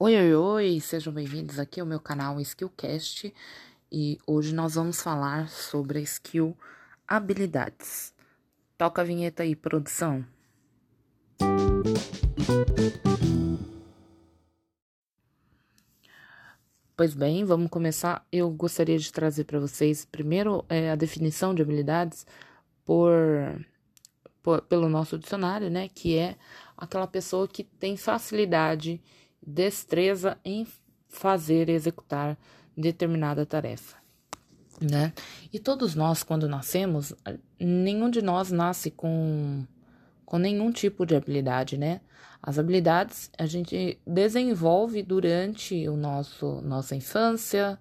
Oi, oi, oi, sejam bem-vindos aqui ao meu canal Skillcast e hoje nós vamos falar sobre a skill habilidades. Toca a vinheta aí, produção. Pois bem, vamos começar. Eu gostaria de trazer para vocês primeiro é, a definição de habilidades por, por, pelo nosso dicionário, né? Que é aquela pessoa que tem facilidade destreza em fazer executar determinada tarefa, né? E todos nós, quando nascemos, nenhum de nós nasce com, com nenhum tipo de habilidade, né? As habilidades a gente desenvolve durante o nosso nossa infância,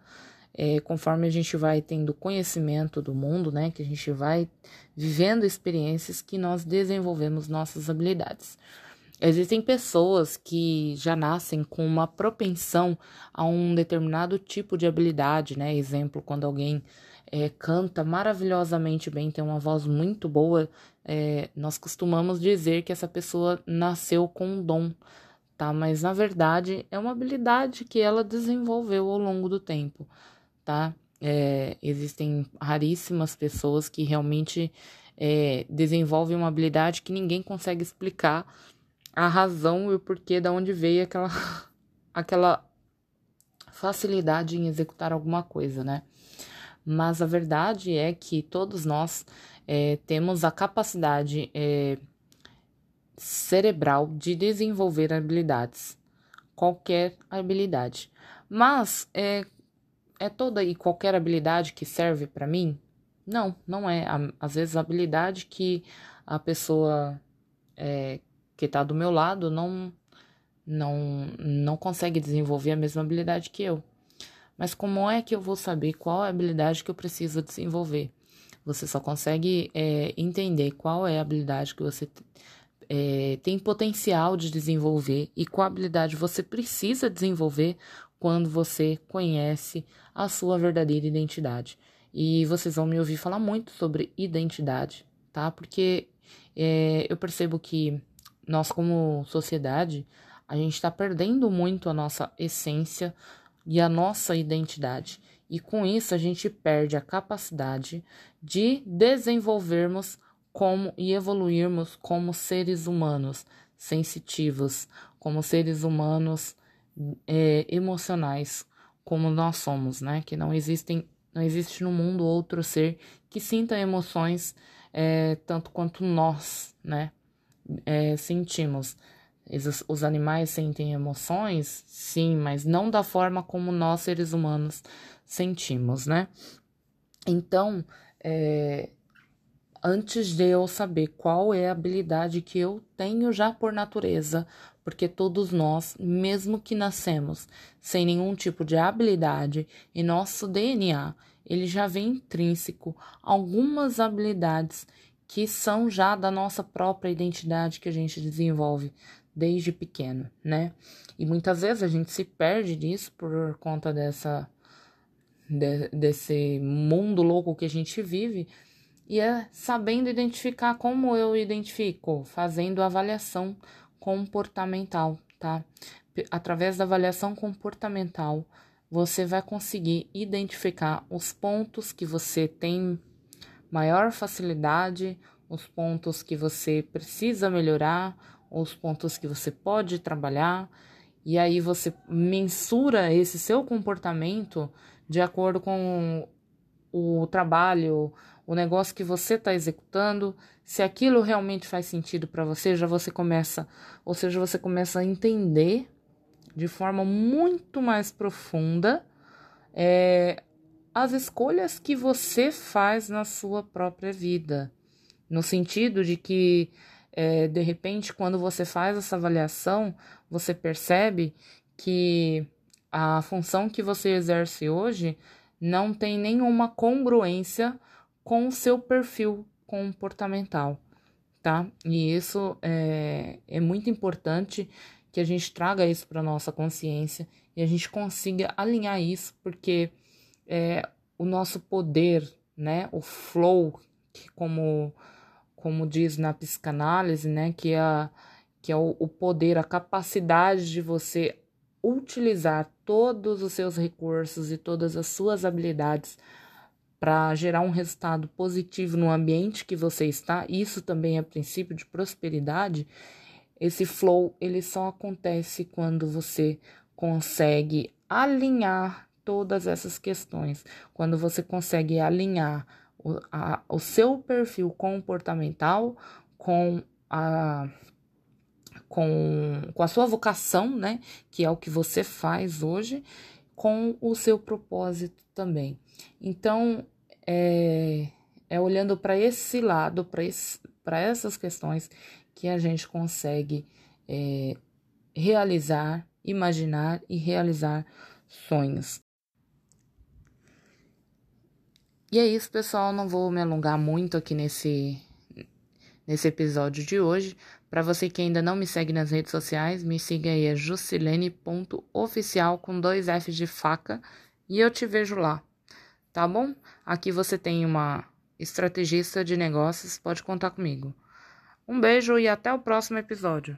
é, conforme a gente vai tendo conhecimento do mundo, né? Que a gente vai vivendo experiências que nós desenvolvemos nossas habilidades. Existem pessoas que já nascem com uma propensão a um determinado tipo de habilidade, né? Exemplo, quando alguém é, canta maravilhosamente bem, tem uma voz muito boa, é, nós costumamos dizer que essa pessoa nasceu com um dom, tá? Mas na verdade é uma habilidade que ela desenvolveu ao longo do tempo, tá? É, existem raríssimas pessoas que realmente desenvolvem uma habilidade que ninguém consegue explicar a razão e o porquê da onde veio aquela aquela facilidade em executar alguma coisa, né? Mas a verdade é que todos nós é, temos a capacidade é, cerebral de desenvolver habilidades, qualquer habilidade. Mas é, é toda e qualquer habilidade que serve para mim? Não, não é. Às vezes a habilidade que a pessoa é, que está do meu lado não não não consegue desenvolver a mesma habilidade que eu. Mas como é que eu vou saber qual é a habilidade que eu preciso desenvolver? Você só consegue é, entender qual é a habilidade que você é, tem potencial de desenvolver e qual habilidade você precisa desenvolver quando você conhece a sua verdadeira identidade. E vocês vão me ouvir falar muito sobre identidade, tá? Porque é, eu percebo que nós, como sociedade, a gente está perdendo muito a nossa essência e a nossa identidade. E com isso, a gente perde a capacidade de desenvolvermos como e evoluirmos como seres humanos sensitivos, como seres humanos é, emocionais, como nós somos, né? Que não existem, não existe no mundo outro ser que sinta emoções é, tanto quanto nós, né? É, sentimos. Os, animais sentem emoções, sim, mas não da forma como nós, seres humanos, sentimos, né? Então, é, antes de eu saber qual é a habilidade que eu tenho já por natureza, porque todos nós, mesmo que nascemos sem nenhum tipo de habilidade em nosso DNA, ele já vem intrínseco algumas habilidades que são já da nossa própria identidade que a gente desenvolve desde pequeno, né? E muitas vezes a gente se perde disso por conta dessa de, desse mundo louco que a gente vive e é sabendo identificar como eu identifico, fazendo avaliação comportamental, tá? Através da avaliação comportamental, você vai conseguir identificar os pontos que você tem maior facilidade, os pontos que você precisa melhorar, os pontos que você pode trabalhar, e aí você mensura esse seu comportamento de acordo com o trabalho, o negócio que você está executando, se aquilo realmente faz sentido para você, já você começa, ou seja, você começa a entender de forma muito mais profunda é, as escolhas que você faz na sua própria vida. No sentido de que, é, de repente, quando você faz essa avaliação, você percebe que a função que você exerce hoje não tem nenhuma congruência com o seu perfil comportamental, tá? E isso é, é muito importante que a gente traga isso para nossa consciência e a gente consiga alinhar isso, porque é, o nosso poder, né? O flow, que como, como diz na psicanálise, né? Que é, que é o, o poder, a capacidade de você utilizar todos os seus recursos e todas as suas habilidades para gerar um resultado positivo no ambiente que você está, isso também é princípio de prosperidade. Esse flow, ele só acontece quando você consegue alinhar todas essas questões, quando você consegue alinhar o, a, o seu perfil comportamental com a com, com a sua vocação, né, que é o que você faz hoje, com o seu propósito também. Então, é, é olhando para esse lado, para essas questões, que a gente consegue é, realizar, imaginar e realizar sonhos. E é isso, pessoal. Não vou me alongar muito aqui nesse, nesse episódio de hoje. Para você que ainda não me segue nas redes sociais, me siga aí, é jusilene.oficial com dois Fs de faca e eu te vejo lá, tá bom? Aqui você tem uma estrategista de negócios, pode contar comigo. Um beijo e até o próximo episódio.